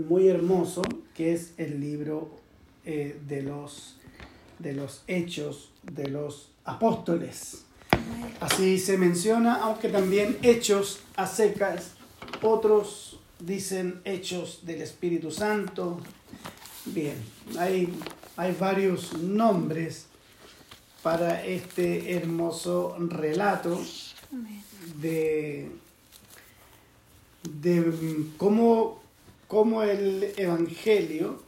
muy hermoso que es el libro eh, de, los, de los hechos de los apóstoles. Así se menciona, aunque también hechos a secas, otros dicen hechos del Espíritu Santo. Bien, hay, hay varios nombres para este hermoso relato de, de cómo, cómo el Evangelio,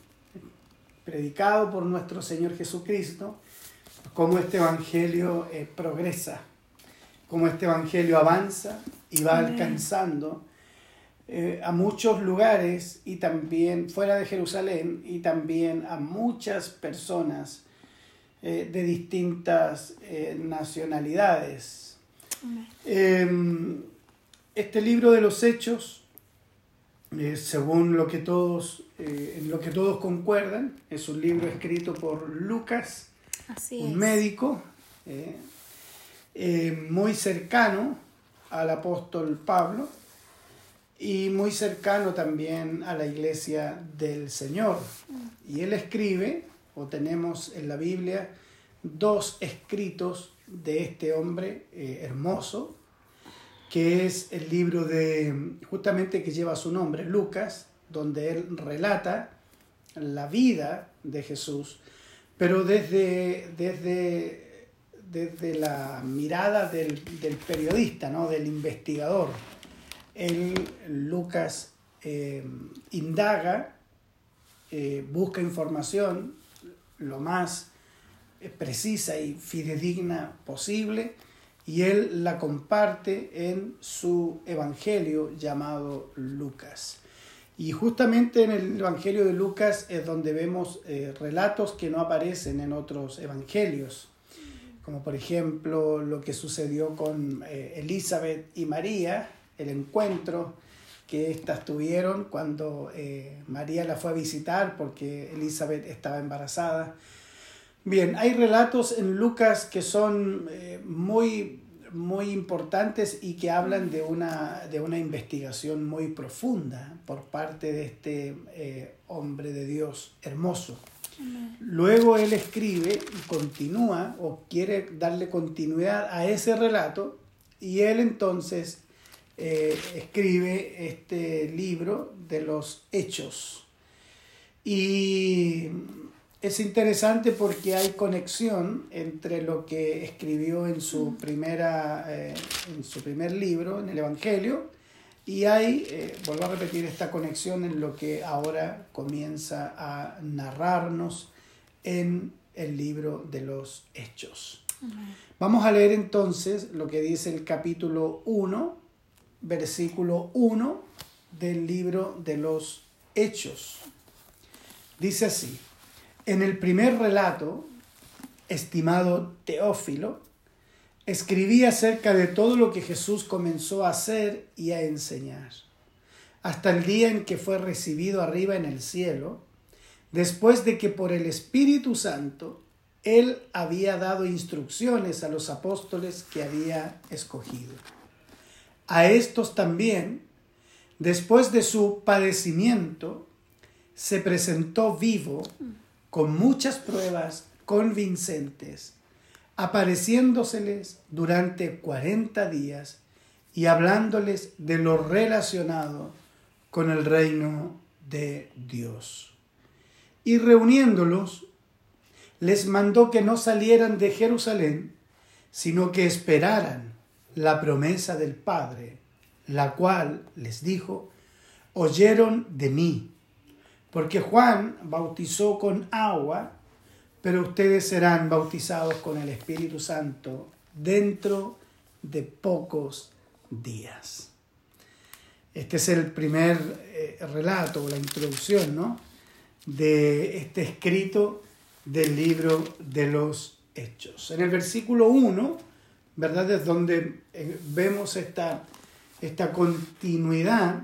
predicado por nuestro Señor Jesucristo, cómo este Evangelio eh, progresa, cómo este Evangelio avanza y va alcanzando eh, a muchos lugares y también fuera de Jerusalén y también a muchas personas eh, de distintas nacionalidades. Em, este libro de los hechos, según lo que todos, en lo que todos concuerdan, es un libro escrito por Lucas, un médico eh, eh, muy cercano al apóstol Pablo y muy cercano también a la iglesia del Señor. Y él escribe, o tenemos en la Biblia, dos escritos de este hombre eh, hermoso, que es el libro de, justamente que lleva su nombre, Lucas, donde él relata la vida de Jesús pero desde, desde, desde la mirada del, periodista, ¿no? del investigador. Él, Lucas, eh, indaga, eh, busca información lo más eh, precisa y fidedigna posible y él la comparte en su evangelio llamado Lucas. Y justamente en el Evangelio de Lucas es donde vemos eh, relatos que no aparecen en otros evangelios, como por ejemplo lo que sucedió con eh, Elizabeth y María, el encuentro que éstas tuvieron cuando eh, María la fue a visitar porque Elizabeth estaba embarazada. Bien, hay relatos en Lucas que son muy muy importantes y que hablan de una, de una investigación muy profunda por parte de este eh, hombre de Dios hermoso. Luego él escribe y continúa o quiere darle continuidad a ese relato y él entonces eh, escribe este libro de los hechos. Y es interesante porque hay conexión entre lo que escribió en su, primera, eh, en su primer libro, en el Evangelio, y hay, eh, vuelvo a repetir, esta conexión en lo que ahora comienza a narrarnos en el libro de los Hechos. Vamos a leer entonces lo que dice el capítulo 1, versículo 1 del libro de los Hechos. Dice así. En el primer relato, estimado Teófilo, escribí acerca de todo lo que Jesús comenzó a hacer y a enseñar, hasta el día en que fue recibido arriba en el cielo, después de que por el Espíritu Santo él había dado instrucciones a los apóstoles que había escogido. A estos también, después de su padecimiento, se presentó vivo con muchas pruebas convincentes, apareciéndoseles durante cuarenta días y hablándoles de lo relacionado con el reino de Dios. Y reuniéndolos, les mandó que no salieran de Jerusalén, sino que esperaran la promesa del Padre, la cual les dijo, oyeron de mí porque Juan bautizó con agua, pero ustedes serán bautizados con el Espíritu Santo dentro de pocos días. Este es el primer eh, relato, la introducción, ¿no? De este escrito del libro de los Hechos. En el versículo 1, ¿verdad? Es donde eh, vemos esta, esta continuidad.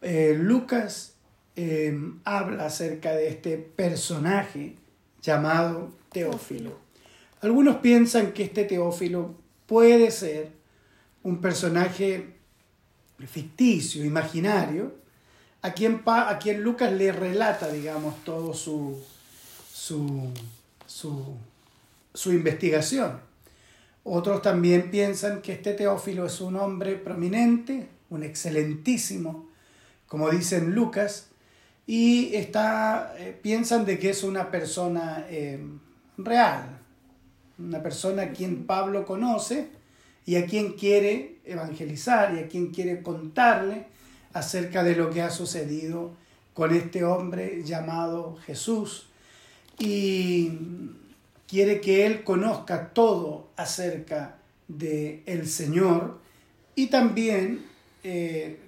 Eh, Lucas Em, habla acerca de este personaje llamado Teófilo. Algunos piensan que este Teófilo puede ser un personaje ficticio, imaginario, a quien, a quien Lucas le relata, digamos, todo su, su, su, investigación. Otros también piensan que este Teófilo es un hombre prominente, un excelentísimo, como dicen Lucas, y está, eh, piensan de que es una persona eh, real, una persona a quien Pablo conoce y a quien quiere evangelizar y a quien quiere contarle acerca de lo que ha sucedido con este hombre llamado Jesús. Y quiere que él conozca todo acerca de el Señor y también eh,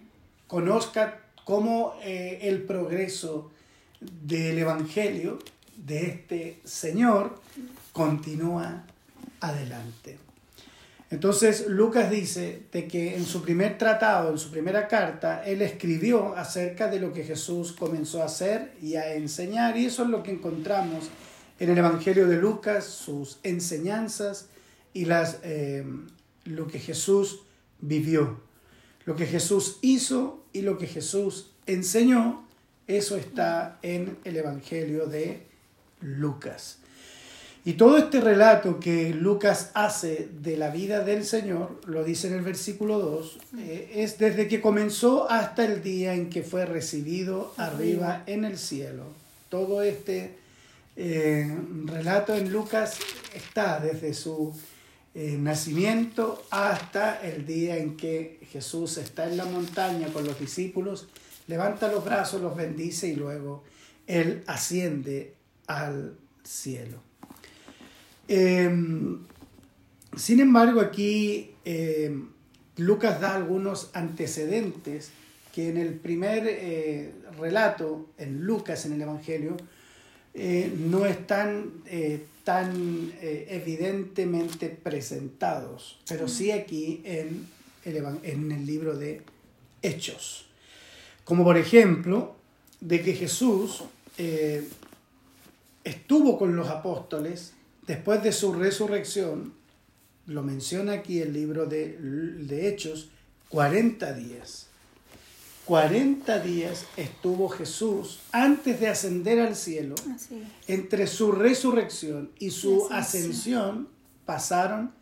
conozca cómo eh, el progreso del Evangelio de este Señor continúa adelante. Entonces Lucas dice de que en su primer tratado, en su primera carta, él escribió acerca de lo que Jesús comenzó a hacer y a enseñar, y eso es lo que encontramos en el Evangelio de Lucas, sus enseñanzas y las, eh, lo que Jesús vivió, lo que Jesús hizo y lo que Jesús enseñó, eso está en el Evangelio de Lucas. Y todo este relato que Lucas hace de la vida del Señor, lo dice en el versículo 2, eh, es desde que comenzó hasta el día en que fue recibido arriba en el cielo. Todo este eh, relato en Lucas está desde su eh, nacimiento hasta el día en que Jesús está en la montaña con los discípulos, levanta los brazos, los bendice y luego Él asciende al cielo. Em, sin embargo, aquí em, Lucas da algunos antecedentes que en el primer eh, relato, en Lucas, en el Evangelio, eh, no están eh, tan evidentemente presentados, pero sí aquí en el, en el libro de Hechos. Como por ejemplo, de que Jesús estuvo con los apóstoles después de su resurrección, lo menciona aquí el libro de, Hechos, 40 días. 40 días estuvo Jesús antes de ascender al cielo. Entre su resurrección y su ascensión pasaron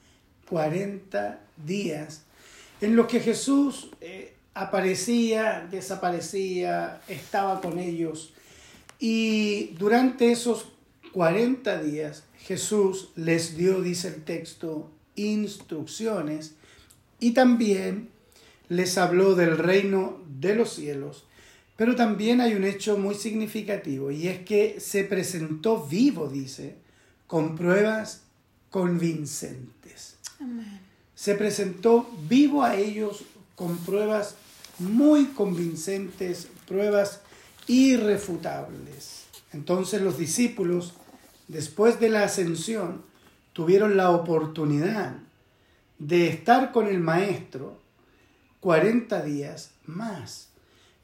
40 días en los que Jesús eh, aparecía, desaparecía, estaba con ellos. Y durante esos 40 días Jesús les dio, dice el texto, instrucciones y también les habló del reino de los cielos. Pero también hay un hecho muy significativo y es que se presentó vivo, dice, con pruebas convincentes. Se presentó vivo a ellos con pruebas muy convincentes, pruebas irrefutables. Entonces los discípulos después de la ascensión, tuvieron la oportunidad de estar con el Maestro 40 días más.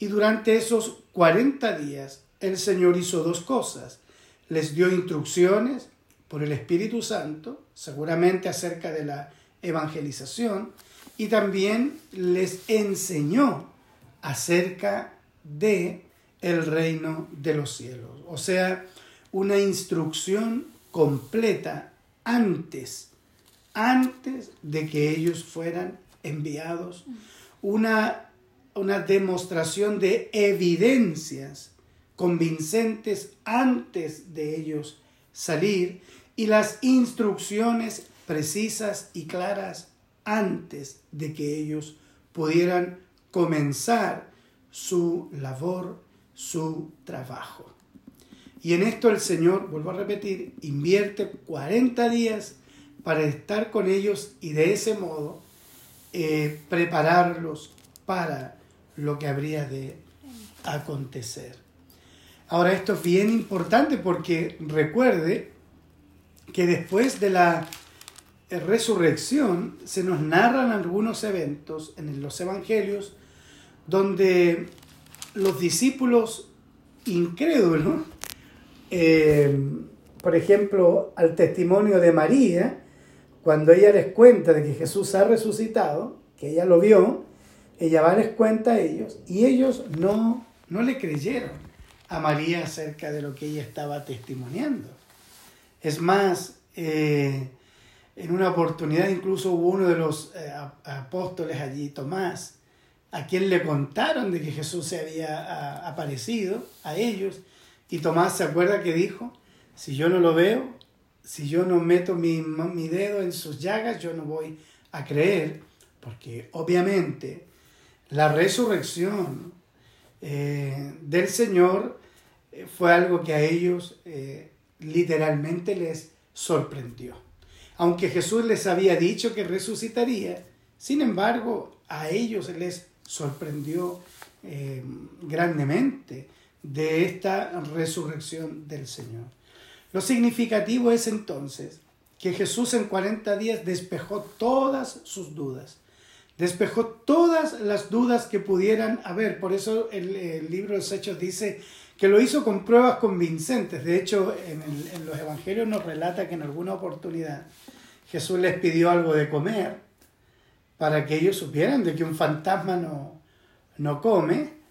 Y durante esos 40 días el Señor hizo dos cosas. Les dio instrucciones por el Espíritu Santo, seguramente acerca de la evangelización, y también les enseñó acerca de el reino de los cielos. O sea, una instrucción completa antes, antes de que ellos fueran enviados, una, una demostración de evidencias convincentes antes de ellos salir y las instrucciones precisas y claras antes de que ellos pudieran comenzar su labor, su trabajo. Y en esto el Señor, vuelvo a repetir, invierte 40 días para estar con ellos y de ese modo eh, prepararlos para lo que habría de acontecer. Ahora esto es bien importante porque recuerde que después de la resurrección se nos narran algunos eventos en los evangelios donde los discípulos incrédulos eh, por ejemplo, al testimonio de María, cuando ella les cuenta de que Jesús ha resucitado, que ella lo vio, ella va les cuenta a ellos y ellos no, no le creyeron a María acerca de lo que ella estaba testimoniando. Es más, eh, en una oportunidad incluso hubo uno de los eh, apóstoles allí, Tomás, a quien le contaron de que Jesús se había aparecido a ellos. Y Tomás se acuerda que dijo, si yo no lo veo, si yo no meto mi, mi dedo en sus llagas, yo no voy a creer, porque obviamente la resurrección eh, del Señor eh, fue algo que a ellos eh, literalmente les sorprendió. Aunque Jesús les había dicho que resucitaría, sin embargo, a ellos les sorprendió grandemente de esta resurrección del Señor. Lo significativo es entonces que Jesús en 40 días despejó todas sus dudas, despejó todas las dudas que pudieran haber. Por eso el, libro de los Hechos dice que lo hizo con pruebas convincentes. De hecho, en, los Evangelios nos relata que en alguna oportunidad Jesús les pidió algo de comer para que ellos supieran de que un fantasma no, no come.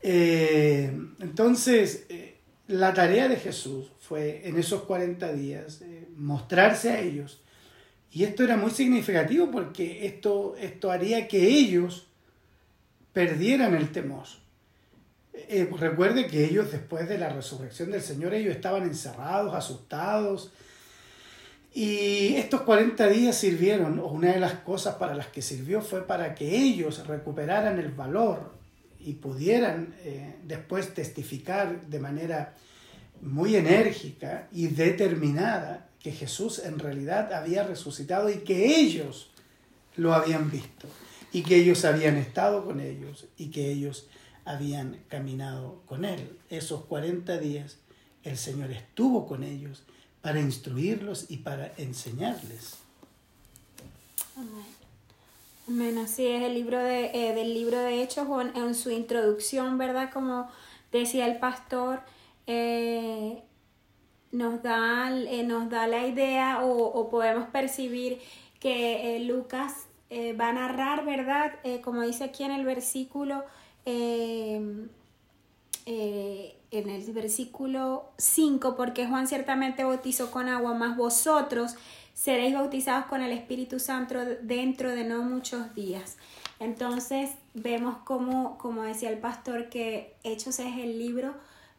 Eh, entonces, eh, la tarea de Jesús fue en esos 40 días eh, mostrarse a ellos. Y esto era muy significativo porque esto, esto haría que ellos perdieran el temor. recuerde que ellos después de la resurrección del Señor, ellos estaban encerrados, asustados. Y estos 40 días sirvieron, o una de las cosas para las que sirvió fue para que ellos recuperaran el valor y pudieran eh, después testificar de manera muy enérgica y determinada que Jesús en realidad había resucitado y que ellos lo habían visto y que ellos habían estado con ellos y que ellos habían caminado con Él. Esos 40 días el Señor estuvo con ellos para instruirlos y para enseñarles. Amén. Así es el libro de, eh, del libro de Hechos, en, su introducción, ¿verdad? Como decía el pastor, eh, nos, da, eh, nos da la idea o, podemos percibir que Lucas va a narrar, ¿verdad? como dice aquí en el versículo, en el versículo 5, porque Juan ciertamente bautizó con agua, más vosotros seréis bautizados con el Espíritu Santo dentro de no muchos días. Entonces vemos como, como decía el pastor, que Hechos es el libro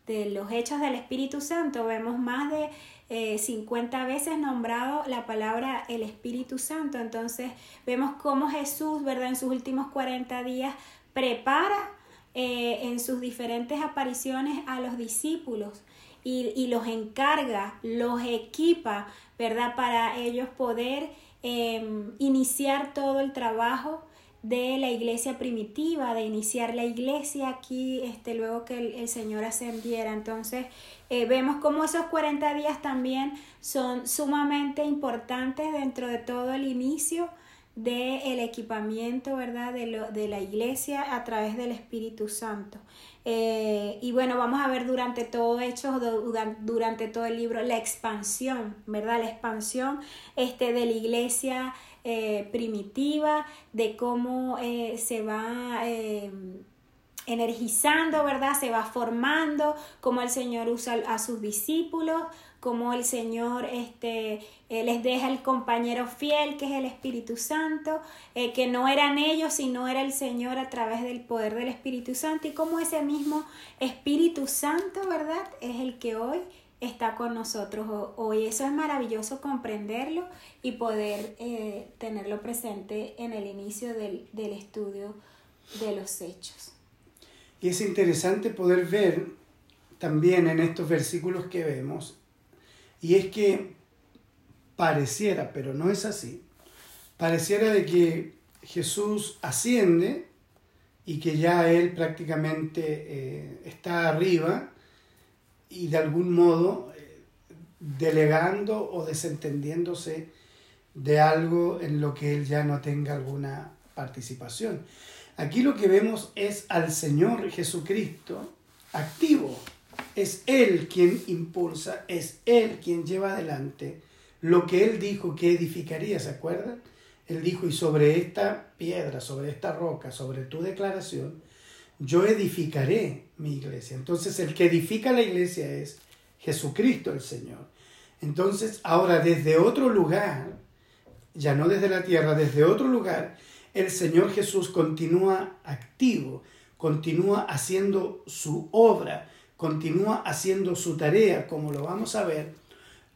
de los hechos del Espíritu Santo. Vemos más de 50 eh, veces nombrado la palabra el Espíritu Santo. Entonces vemos cómo Jesús, ¿verdad? En sus últimos 40 días prepara eh, en sus diferentes apariciones a los discípulos y, y los encarga, los equipa ¿verdad? Para ellos poder em, iniciar todo el trabajo de la iglesia primitiva, de iniciar la iglesia aquí, este, luego que el, Señor ascendiera. Entonces, eh, vemos cómo esos 40 días también son sumamente importantes dentro de todo el inicio del equipamiento, ¿verdad? De, lo, de la iglesia a través del Espíritu Santo. Eh, y bueno, vamos a ver durante todo hecho, durante todo el libro, la expansión, ¿verdad? La expansión este, de la iglesia eh, primitiva, de cómo eh, se va energizando, ¿verdad? Se va formando, cómo el Señor usa a sus discípulos, cómo el Señor este, eh, les deja el compañero fiel, que es el Espíritu Santo, eh, que no eran ellos, sino era el Señor a través del poder del Espíritu Santo, y cómo ese mismo Espíritu Santo, ¿verdad? Es el que hoy está con nosotros hoy. Eso es maravilloso comprenderlo y poder eh, tenerlo presente en el inicio del, del estudio de los hechos. Y es interesante poder ver también en estos versículos que vemos, y es que pareciera, pero no es así, pareciera de que Jesús asciende y que ya Él prácticamente eh, está arriba y de algún modo eh, delegando o desentendiéndose de algo en lo que Él ya no tenga alguna participación. Aquí lo que vemos es al Señor Jesucristo activo. Es Él quien impulsa, es Él quien lleva adelante lo que Él dijo que edificaría, ¿se acuerdan? Él dijo, y sobre esta piedra, sobre esta roca, sobre tu declaración, yo edificaré mi iglesia. Entonces el que edifica la iglesia es Jesucristo el Señor. Entonces ahora desde otro lugar, ya no desde la tierra, desde otro lugar, el Señor Jesús continúa activo, continúa haciendo su obra, continúa haciendo su tarea, como lo vamos a ver,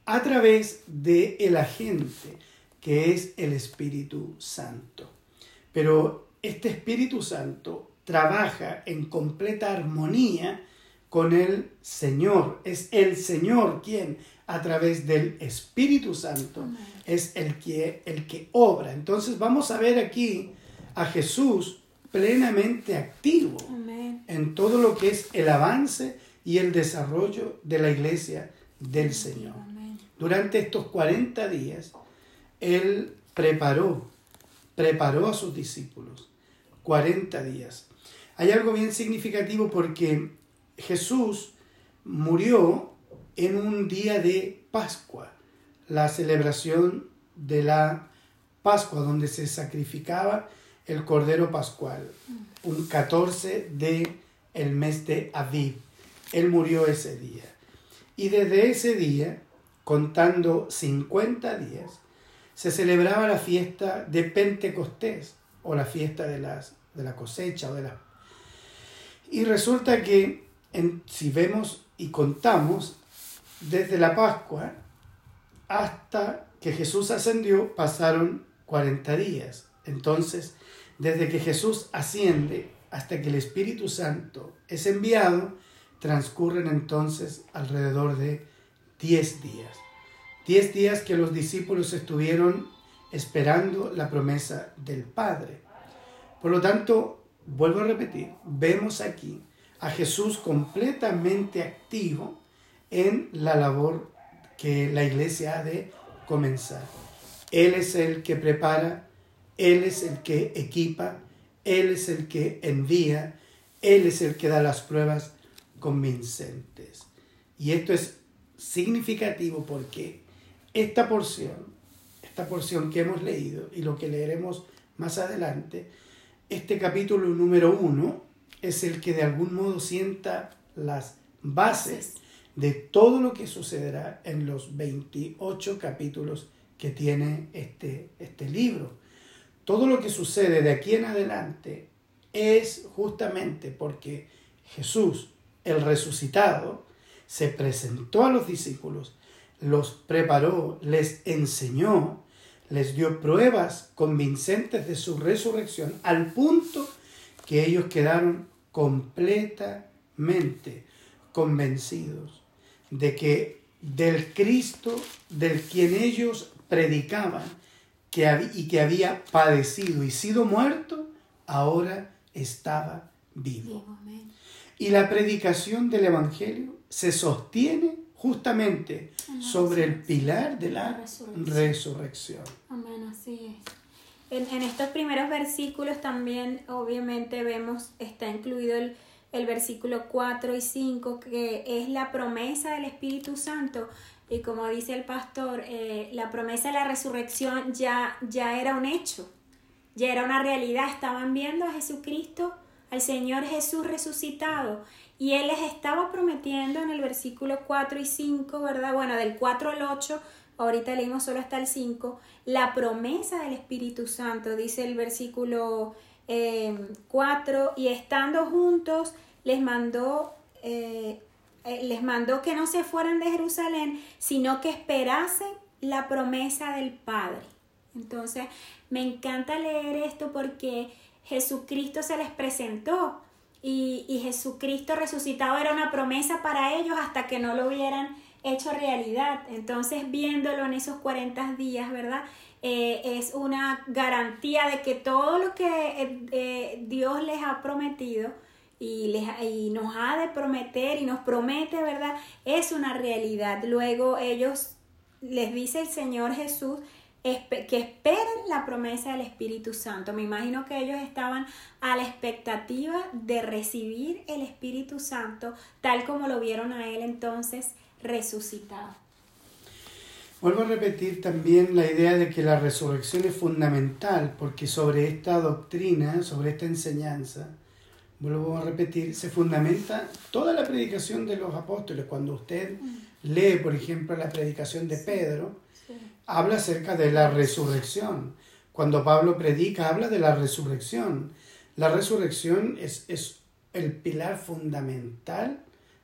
a través de el agente que es el Espíritu Santo. Pero este Espíritu Santo trabaja en completa armonía con el Señor. Es el Señor quien a través del Espíritu Santo es el que, el que obra. Entonces vamos a ver aquí a Jesús plenamente activo en todo lo que es el avance y el desarrollo de la iglesia del Señor. Durante estos 40 días, Él preparó, preparó a sus discípulos. 40 días. Hay algo bien significativo porque Jesús murió en un día de Pascua, la celebración de la Pascua, donde se sacrificaba el Cordero Pascual, un 14 de el mes de Aviv. Él murió ese día. Y desde ese día, contando 50 días, se celebraba la fiesta de Pentecostés o la fiesta de, las, de la cosecha o de la... Y resulta que si vemos y contamos, desde la Pascua hasta que Jesús ascendió pasaron 40 días. Entonces, desde que Jesús asciende hasta que el Espíritu Santo es enviado, transcurren entonces alrededor de 10 días. 10 días que los discípulos estuvieron esperando la promesa del Padre. Por lo tanto, vuelvo a repetir, vemos aquí a Jesús completamente activo en la labor que la iglesia ha de comenzar. Él es el que prepara, Él es el que equipa, Él es el que envía, Él es el que da las pruebas convincentes. Y esto es significativo porque esta porción, esta porción que hemos leído y lo que leeremos más adelante, este capítulo número uno es el que de algún modo sienta las bases de todo lo que sucederá en los 28 capítulos que tiene este, este libro. Todo lo que sucede de aquí en adelante es justamente porque Jesús, el resucitado, se presentó a los discípulos, los preparó, les enseñó, les dio pruebas convincentes de su resurrección, al punto que ellos quedaron completamente convencidos de que del Cristo del quien ellos predicaban que y que había padecido y sido muerto, ahora estaba vivo. Y la predicación del Evangelio se sostiene justamente sobre el pilar de la resurrección. Amén, así es. En, estos primeros versículos también obviamente vemos, está incluido el, el versículo 4 y 5, que es la promesa del Espíritu Santo. Y como dice el pastor, eh, la promesa de la resurrección ya, ya era un hecho, ya era una realidad. Estaban viendo a Jesucristo, al Señor Jesús resucitado. Y Él les estaba prometiendo en el versículo 4 y 5, ¿verdad? Bueno, del 4 al 8 ahorita leímos solo hasta el 5, la promesa del Espíritu Santo, dice el versículo 4, eh, y estando juntos les mandó, eh, eh, les mandó que no se fueran de Jerusalén, sino que esperasen la promesa del Padre. Entonces, me encanta leer esto porque Jesucristo se les presentó y, y Jesucristo resucitado era una promesa para ellos hasta que no lo vieran hecho realidad. Entonces, viéndolo en esos 40 días, ¿verdad? Eh, es una garantía de que todo lo que eh, eh, Dios les ha prometido y, les, y nos ha de prometer y nos promete, ¿verdad? Es una realidad. Luego ellos, les dice el Señor Jesús, que esperen la promesa del Espíritu Santo. Me imagino que ellos estaban a la expectativa de recibir el Espíritu Santo, tal como lo vieron a Él entonces resucitado. Vuelvo a repetir también la idea de que la resurrección es fundamental, porque sobre esta doctrina, sobre esta enseñanza, vuelvo a repetir, se fundamenta toda la predicación de los apóstoles. Cuando usted lee, por ejemplo, la predicación de Pedro, habla acerca de la resurrección. Cuando Pablo predica, habla de la resurrección. La resurrección es, es el pilar fundamental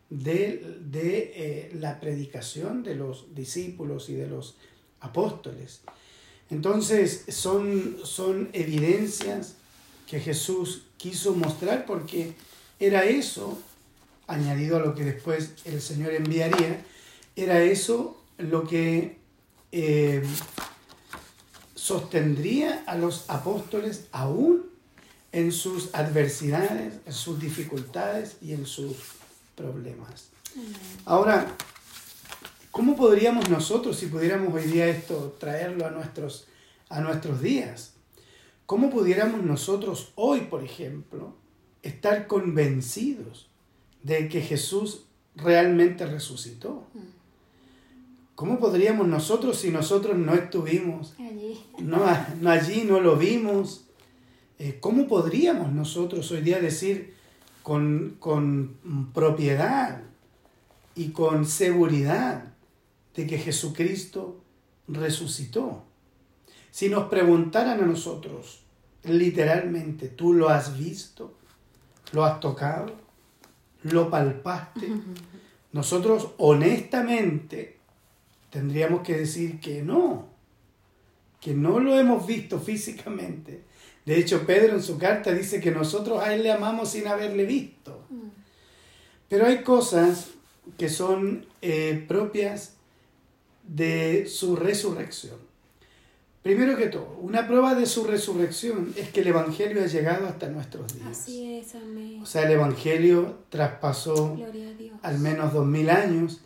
de, de eh, la predicación de los discípulos y de los apóstoles. Entonces son, son evidencias que Jesús quiso mostrar porque era eso, añadido a lo que después el Señor enviaría, era eso lo que eh, sostendría a los apóstoles aún en sus adversidades, en sus dificultades y en sus problemas. Ahora, ¿cómo podríamos nosotros, si pudiéramos hoy día esto traerlo a nuestros, a nuestros días, cómo pudiéramos nosotros hoy, por ejemplo, estar convencidos de que Jesús realmente resucitó? ¿Cómo podríamos nosotros si nosotros no estuvimos allí, no, no allí, no lo vimos? Eh, ¿Cómo podríamos nosotros hoy día decir con, con propiedad y con seguridad de que Jesucristo resucitó? Si nos preguntaran a nosotros, literalmente, ¿tú lo has visto? ¿Lo has tocado? ¿Lo palpaste? Nosotros honestamente tendríamos que decir que no, que no lo hemos visto físicamente. De hecho, Pedro en su carta dice que nosotros a Él le amamos sin haberle visto. Pero hay cosas que son eh, propias de su resurrección. Primero que todo, una prueba de su resurrección es que el Evangelio ha llegado hasta nuestros días. Así es, amén. O sea, el Evangelio traspasó al menos dos mil años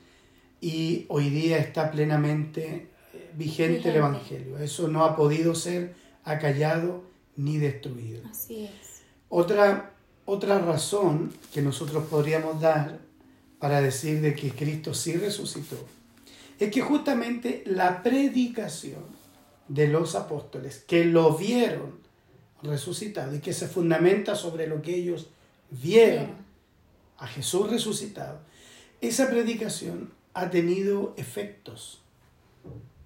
y hoy día está plenamente eh, vigente, el Evangelio. Eso no ha podido ser acallado ni destruido. Así es. Otra, otra razón que nosotros podríamos dar para decir de que Cristo sí resucitó es que justamente la predicación de los apóstoles que lo vieron resucitado y que se fundamenta sobre lo que ellos vieron a Jesús resucitado, esa predicación ha tenido efectos.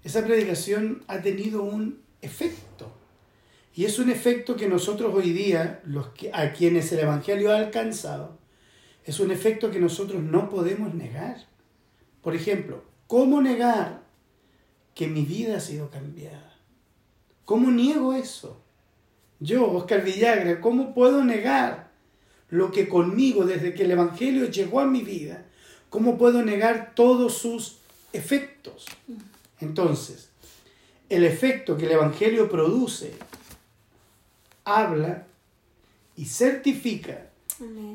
Esa predicación ha tenido un efecto. Y es un efecto que nosotros hoy día, los que, a quienes el Evangelio ha alcanzado, es un efecto que nosotros no podemos negar. Por ejemplo, ¿cómo negar que mi vida ha sido cambiada? ¿Cómo niego eso? Yo, Oscar Villagra, ¿cómo puedo negar lo que conmigo desde que el Evangelio llegó a mi vida ¿Cómo puedo negar todos sus efectos? Entonces, el efecto que el Evangelio produce habla y certifica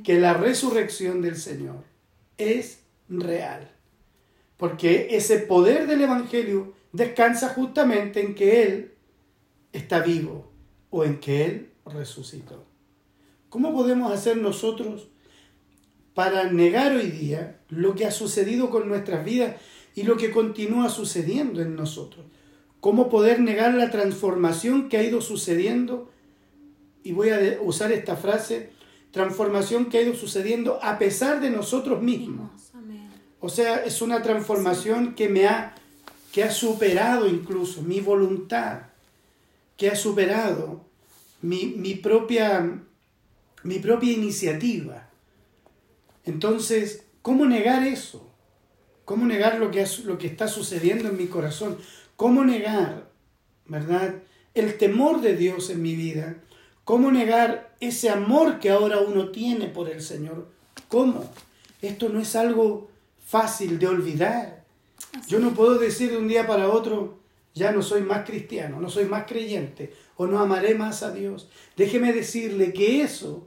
que la resurrección del Señor es real. Porque ese poder del Evangelio descansa justamente en que Él está vivo o en que Él resucitó. ¿Cómo podemos hacer nosotros para negar hoy día lo que ha sucedido con nuestras vidas y lo que continúa sucediendo en nosotros. ¿Cómo poder negar la transformación que ha ido sucediendo? Y voy a usar esta frase, transformación que ha ido sucediendo a pesar de nosotros mismos. O sea, es una transformación que me ha, que ha superado incluso mi voluntad, que ha superado mi, mi propia, mi propia iniciativa. Entonces, ¿cómo negar eso? ¿Cómo negar lo que, lo que está sucediendo en mi corazón? ¿Cómo negar, verdad, el temor de Dios en mi vida? ¿Cómo negar ese amor que ahora uno tiene por el Señor? ¿Cómo? Esto no es algo fácil de olvidar. Yo no puedo decir de un día para otro, ya no soy más cristiano, no soy más creyente o no amaré más a Dios. Déjeme decirle que eso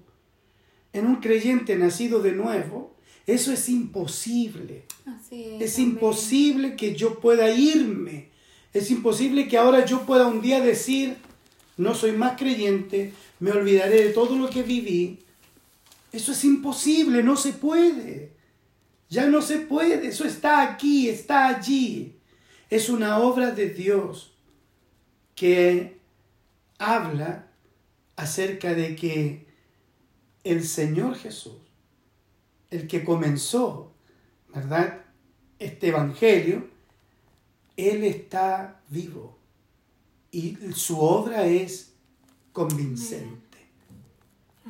en un creyente nacido de nuevo, eso es imposible. es, imposible que yo pueda irme. Es imposible que ahora yo pueda un día decir, no soy más creyente, me olvidaré de todo lo que viví. Eso es imposible, no se puede. Ya no se puede, eso está aquí, está allí. Es una obra de Dios que habla acerca de que el Señor Jesús, el que comenzó, ¿verdad? Este Evangelio, Él está vivo y su obra es convincente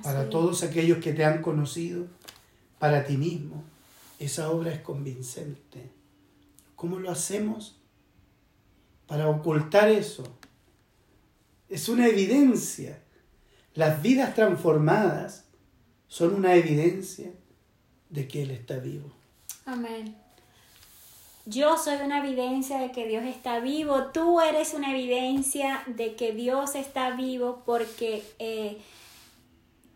para todos aquellos que te han conocido, para ti mismo. Esa obra es convincente. ¿Cómo lo hacemos? Para ocultar eso. Es una evidencia. Las vidas transformadas son una evidencia de que Él está vivo. Amén. Yo soy una evidencia de que Dios está vivo. Tú eres una evidencia de que Dios está vivo porque eh,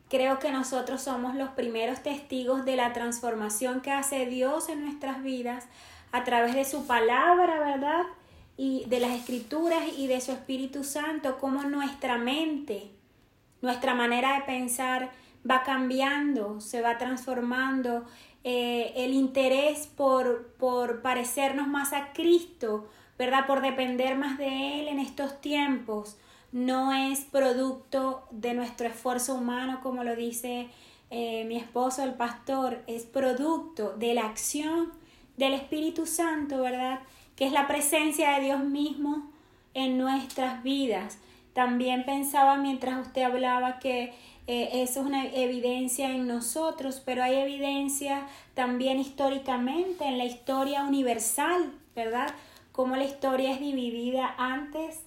creo que nosotros somos los primeros testigos de la transformación que hace Dios en nuestras vidas a través de su palabra, ¿verdad? Y de las escrituras y de su Espíritu Santo, como nuestra mente, nuestra manera de pensar va cambiando, se va transformando eh, el interés por, por parecernos más a Cristo, ¿verdad? Por depender más de Él en estos tiempos, no es producto de nuestro esfuerzo humano, como lo dice eh, mi esposo, el pastor, es producto de la acción del Espíritu Santo, ¿verdad? Que es la presencia de Dios mismo en nuestras vidas. También pensaba mientras usted hablaba que eh, eso es una evidencia en nosotros, pero hay evidencia también históricamente en la historia universal, ¿verdad? Cómo la historia es dividida antes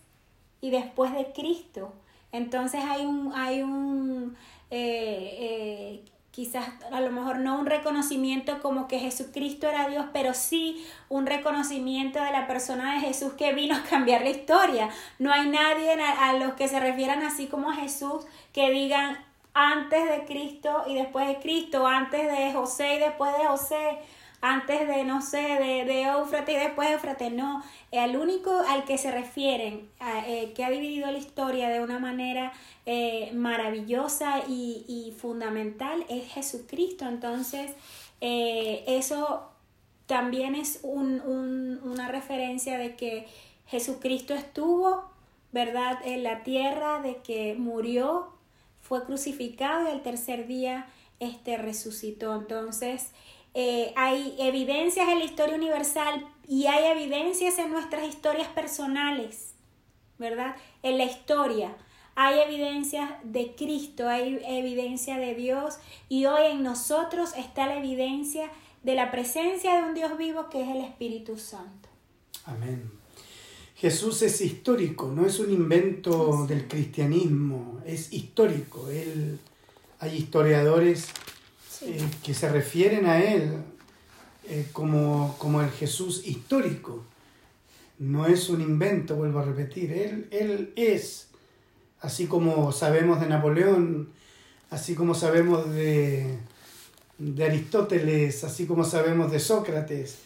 y después de Cristo. Entonces hay un, hay un eh, eh, quizás a lo mejor no un reconocimiento como que Jesucristo era Dios, pero sí un reconocimiento de la persona de Jesús que vino a cambiar la historia. No hay nadie a, a los que se refieran así como a Jesús que digan antes de Cristo y después de Cristo, antes de José y después de José, antes de, no sé, de, de Éufrates y después de Éufrates, no, el único al que se refieren, eh, que ha dividido la historia de una manera eh, maravillosa y, fundamental, es Jesucristo. Entonces, eh, eso también es una referencia de que Jesucristo estuvo, ¿verdad?, en la tierra, de que murió fue crucificado y al tercer día este, resucitó. Entonces, eh, hay evidencias en la historia universal y hay evidencias en nuestras historias personales, ¿verdad? En la historia hay evidencias de Cristo, hay evidencia de Dios y hoy en nosotros está la evidencia de la presencia de un Dios vivo que es el Espíritu Santo. Amén. Jesús es histórico, no es un invento del cristianismo, es histórico. Él, hay historiadores eh, que se refieren a él eh, como, como, el Jesús histórico. No es un invento, vuelvo a repetir. Él, él es, así como sabemos de Napoleón, así como sabemos de, de Aristóteles, así como sabemos de Sócrates,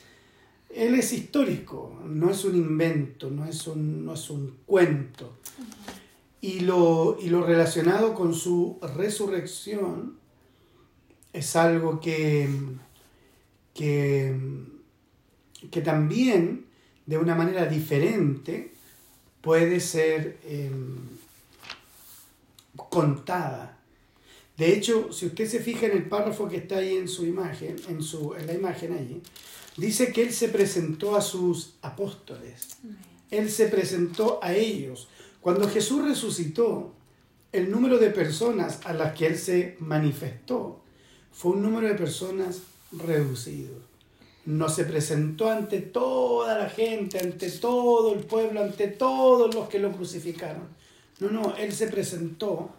él es histórico, no es un invento, no es un, no es un cuento. Y lo, y lo relacionado con su resurrección es algo que, que, que también de una manera diferente puede ser em, contada. De hecho, si usted se fija en el párrafo que está ahí en su imagen, en, su, en la imagen allí, Dice que Él se presentó a sus apóstoles. Él se presentó a ellos. Cuando Jesús resucitó, el número de personas a las que Él se manifestó fue un número de personas reducido. No se presentó ante toda la gente, ante todo el pueblo, ante todos los que lo crucificaron. No, no, Él se presentó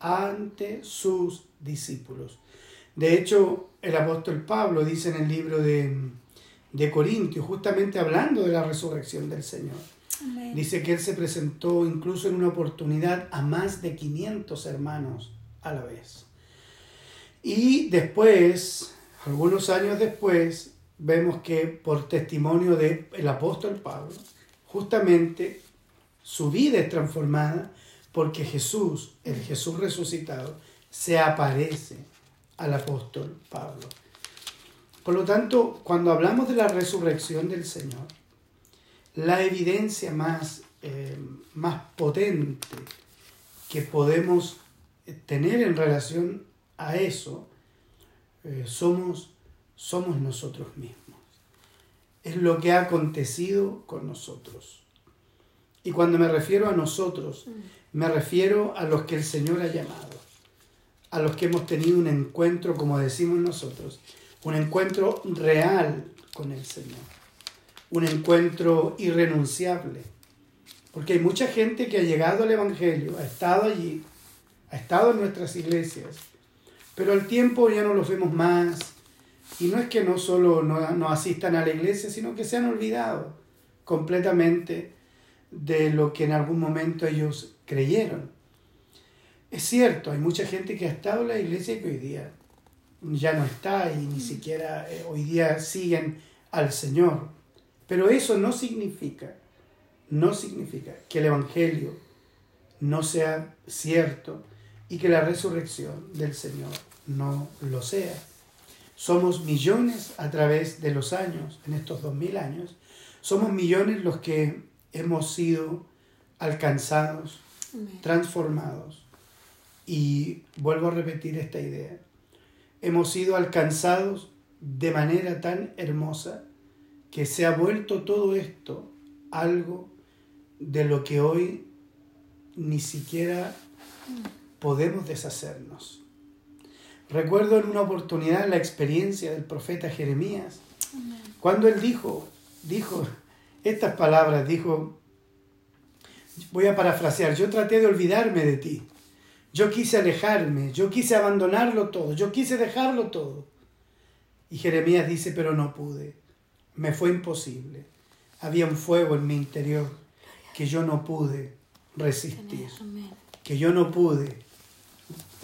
ante sus discípulos. De hecho, el apóstol Pablo dice en el libro de, de Corintios, justamente hablando de la resurrección del Señor. Dice que Él se presentó incluso en una oportunidad a más de 500 hermanos a la vez. Y después, algunos años después, vemos que por testimonio del apóstol Pablo, justamente su vida es transformada porque Jesús, el Jesús resucitado, se aparece al apóstol Pablo. Por lo tanto, cuando hablamos de la resurrección del Señor, la evidencia más, eh, más potente que podemos tener en relación a eso, eh, somos, somos nosotros mismos. Es lo que ha acontecido con nosotros. Y cuando me refiero a nosotros, me refiero a los que el Señor ha llamado, a los que hemos tenido un encuentro, como decimos nosotros, un encuentro real con el Señor, un encuentro irrenunciable. Porque hay mucha gente que ha llegado al Evangelio, ha estado allí, ha estado en nuestras iglesias, pero al tiempo ya no los vemos más. Y no es que no solo no, no asistan a la iglesia, sino que se han olvidado completamente de lo que en algún momento ellos creyeron. Es cierto, hay mucha gente que ha estado en la iglesia y que hoy día ya no está y ni siquiera eh, hoy día siguen al Señor. Pero eso no significa, no significa que el Evangelio no sea cierto y que la resurrección del Señor no lo sea. Somos millones a través de los años, en estos dos mil años, somos millones los que hemos sido alcanzados, transformados. Y vuelvo a repetir esta idea. Hemos sido alcanzados de manera tan hermosa que se ha vuelto todo esto algo de lo que hoy ni siquiera podemos deshacernos. Recuerdo en una oportunidad la experiencia del profeta Jeremías, cuando él dijo, dijo estas palabras, dijo, voy a parafrasear, yo traté de olvidarme de ti, yo quise alejarme, yo quise abandonarlo todo, yo quise dejarlo todo. Y Jeremías dice, pero no pude, me fue imposible, había un fuego en mi interior que yo no pude resistir, que yo no pude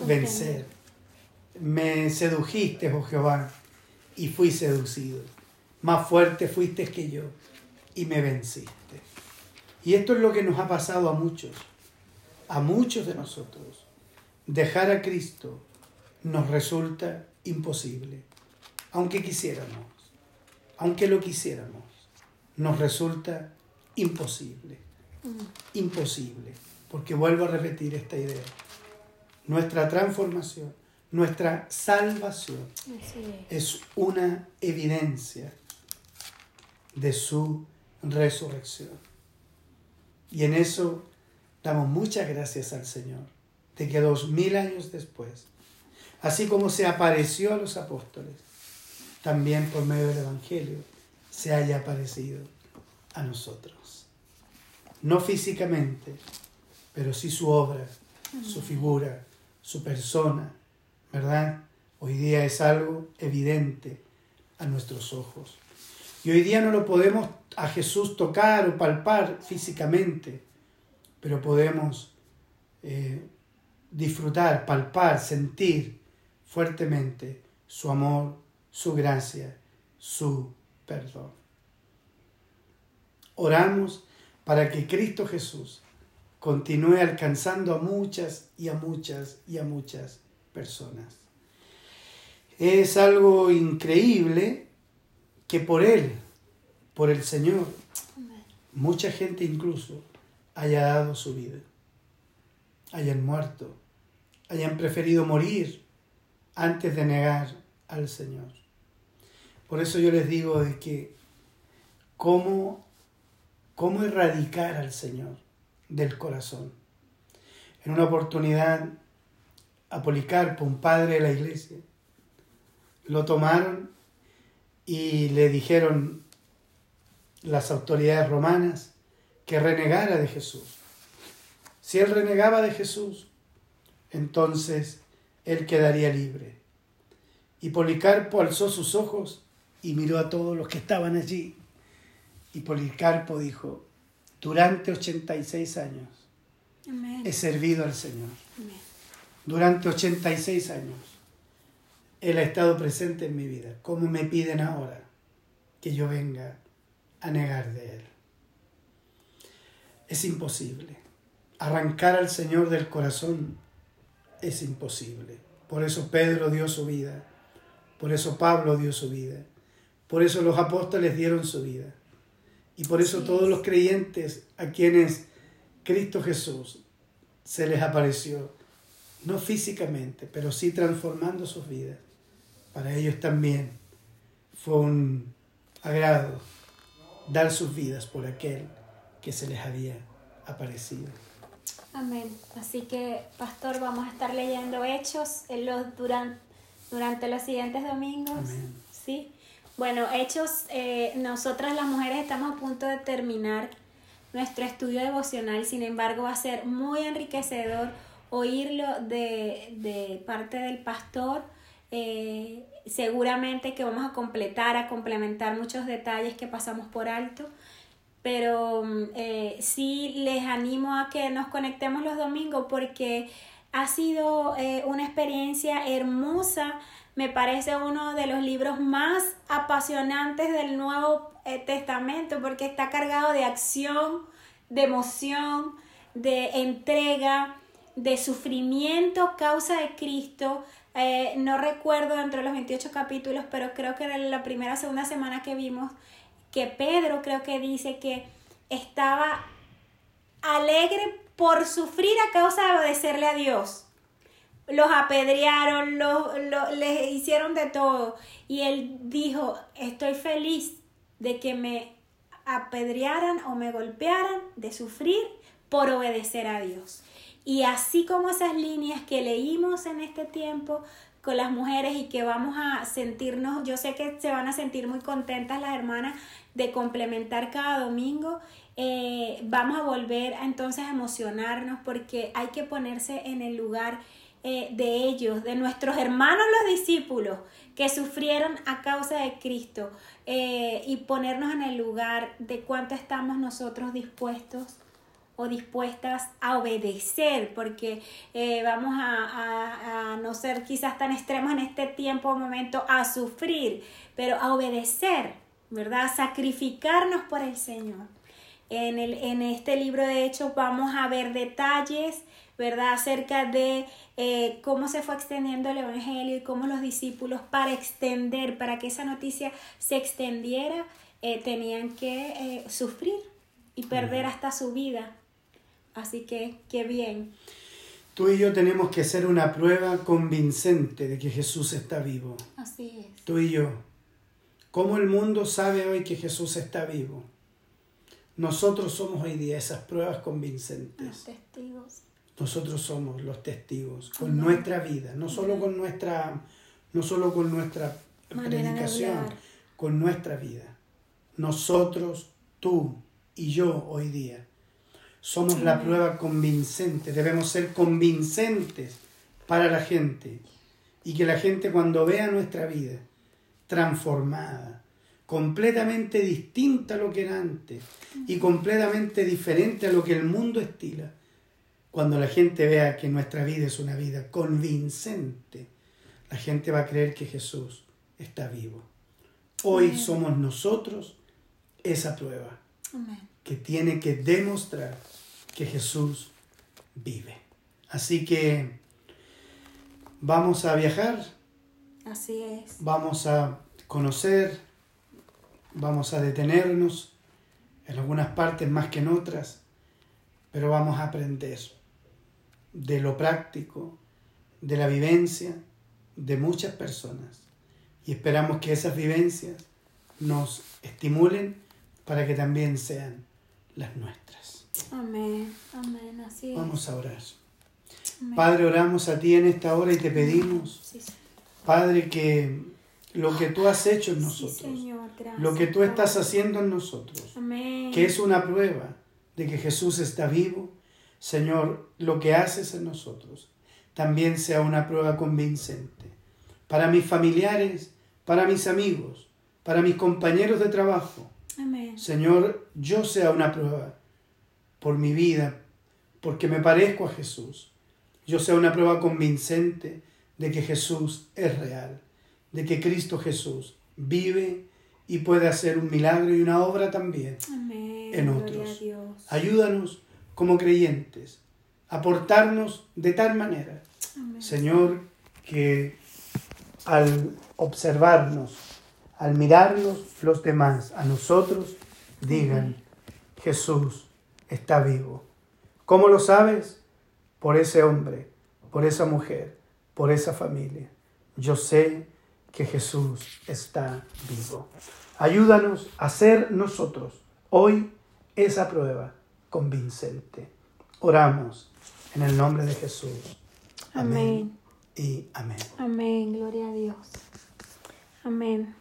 vencer me sedujiste, oh Jehová, y fui seducido. Más fuerte fuiste que yo y me venciste. Y esto es lo que nos ha pasado a muchos, a muchos de nosotros. Dejar a Cristo nos resulta imposible, aunque quisiéramos, aunque lo quisiéramos, nos resulta imposible, imposible, porque vuelvo a repetir esta idea. Nuestra transformación nuestra salvación es una evidencia de su resurrección. Y en eso damos muchas gracias al Señor, de que dos mil años después, así como se apareció a los apóstoles, también por medio del Evangelio se haya aparecido a nosotros. No físicamente, pero sí su obra, su figura, su persona, ¿verdad? Hoy día es algo evidente a nuestros ojos. Y hoy día no lo podemos a Jesús tocar o palpar físicamente, pero podemos eh, disfrutar, palpar, sentir fuertemente su amor, su gracia, su perdón. Oramos para que Cristo Jesús continúe alcanzando a muchas y a muchas y a muchas personas. Es algo increíble que por Él, por el Señor, mucha gente incluso haya dado su vida, hayan muerto, hayan preferido morir antes de negar al Señor. Por eso yo les digo de que cómo, cómo erradicar al Señor del corazón. En una oportunidad a Policarpo, un padre de la iglesia. Lo tomaron y le dijeron las autoridades romanas que renegara de Jesús. Si él renegaba de Jesús, entonces él quedaría libre. Y Policarpo alzó sus ojos y miró a todos los que estaban allí. Y Policarpo dijo, durante 86 años he servido al Señor durante 86 años. Él ha estado presente en mi vida. ¿Cómo me piden ahora que yo venga a negar de Él? Es imposible. Arrancar al Señor del corazón es imposible. Por eso Pedro dio su vida. Por eso Pablo dio su vida. Por eso los apóstoles dieron su vida. Y por eso todos los creyentes a quienes Cristo Jesús se les apareció no físicamente, pero sí transformando sus vidas. Para ellos también fue un agrado dar sus vidas por aquel que se les había aparecido. Amén. Así que, pastor, vamos a estar leyendo hechos en los, durante, durante los siguientes domingos. Amén. Sí. Bueno, hechos, eh, nosotras las mujeres estamos a punto de terminar nuestro estudio devocional, sin embargo va a ser muy enriquecedor oírlo de, de parte del pastor. Eh, seguramente que vamos a completar, a complementar muchos detalles que pasamos por alto, pero mm, eh, sí les animo a que nos conectemos los domingos porque ha sido eh, una experiencia hermosa, me parece uno de los libros más apasionantes del Nuevo Testamento porque está cargado de acción, de emoción, de entrega, de sufrimiento causa de Cristo. Eh, no recuerdo entre los 28 capítulos, pero creo que era la primera o segunda semana que vimos que Pedro creo que dice que estaba alegre por sufrir a causa de obedecerle a Dios. Los apedrearon, los, les hicieron de todo. Y él dijo, estoy feliz de que me apedrearan o me golpearan, de sufrir por obedecer a Dios. Y así como esas líneas que leímos en este tiempo con las mujeres y que vamos a sentirnos, yo sé que se van a sentir muy contentas las hermanas de complementar cada domingo, eh, vamos a volver a, entonces a emocionarnos porque hay que ponerse en el lugar eh, de ellos, de nuestros hermanos los discípulos que sufrieron a causa de Cristo eh, y ponernos en el lugar de cuánto estamos nosotros dispuestos o dispuestas a obedecer, porque eh, vamos a, a, no ser quizás tan extremos en este tiempo o momento a sufrir, pero a obedecer, ¿verdad? A sacrificarnos por el Señor. En, el, en este libro de Hechos vamos a ver detalles, ¿verdad? Acerca de eh, cómo se fue extendiendo el Evangelio y cómo los discípulos para extender, para que esa noticia se extendiera, eh, tenían que sufrir y perder hasta su vida Así que, qué bien. Tú y yo tenemos que hacer una prueba convincente de que Jesús está vivo. Así es. Tú y yo. ¿Cómo el mundo sabe hoy que Jesús está vivo? Nosotros somos hoy día esas pruebas convincentes. Los testigos. Nosotros somos los testigos con nuestra vida, no solo con nuestra, no solo con nuestra predicación, con nuestra vida. Nosotros, tú y yo hoy día somos la prueba convincente, debemos ser convincentes para la gente y que la gente cuando vea nuestra vida transformada, completamente distinta a lo que era antes y completamente diferente a lo que el mundo estila, cuando la gente vea que nuestra vida es una vida convincente, la gente va a creer que Jesús está vivo. Hoy somos nosotros esa prueba que tiene que demostrar que Jesús vive. Así que vamos a viajar. Así es. Vamos a conocer, vamos a detenernos en algunas partes más que en otras, pero vamos a aprender de lo práctico, de la vivencia de muchas personas. Y esperamos que esas vivencias nos estimulen para que también sean las nuestras. Amén, amén, así es. Vamos a orar. Padre, oramos a ti en esta hora y te pedimos, Padre, que lo que tú has hecho en nosotros, lo que tú estás haciendo en nosotros, que es una prueba de que Jesús está vivo, Señor, lo que haces en nosotros también sea una prueba convincente para mis familiares, para mis amigos, para mis compañeros de trabajo. Señor, yo sea una prueba por mi vida, porque me parezco a Jesús. Yo sea una prueba convincente de que Jesús es real, de que Cristo Jesús vive y puede hacer un milagro y una obra también en otros. Ayúdanos como creyentes a portarnos de tal manera, Señor, que al observarnos, al mirarnos los demás, a nosotros, digan, Jesús está vivo. ¿Cómo lo sabes? Por ese hombre, por esa mujer, por esa familia. Yo sé que Jesús está vivo. Ayúdanos a ser nosotros hoy esa prueba convincente. Oramos en el nombre de Jesús. Amén. Y amén. Amén. Gloria a Dios. Amén.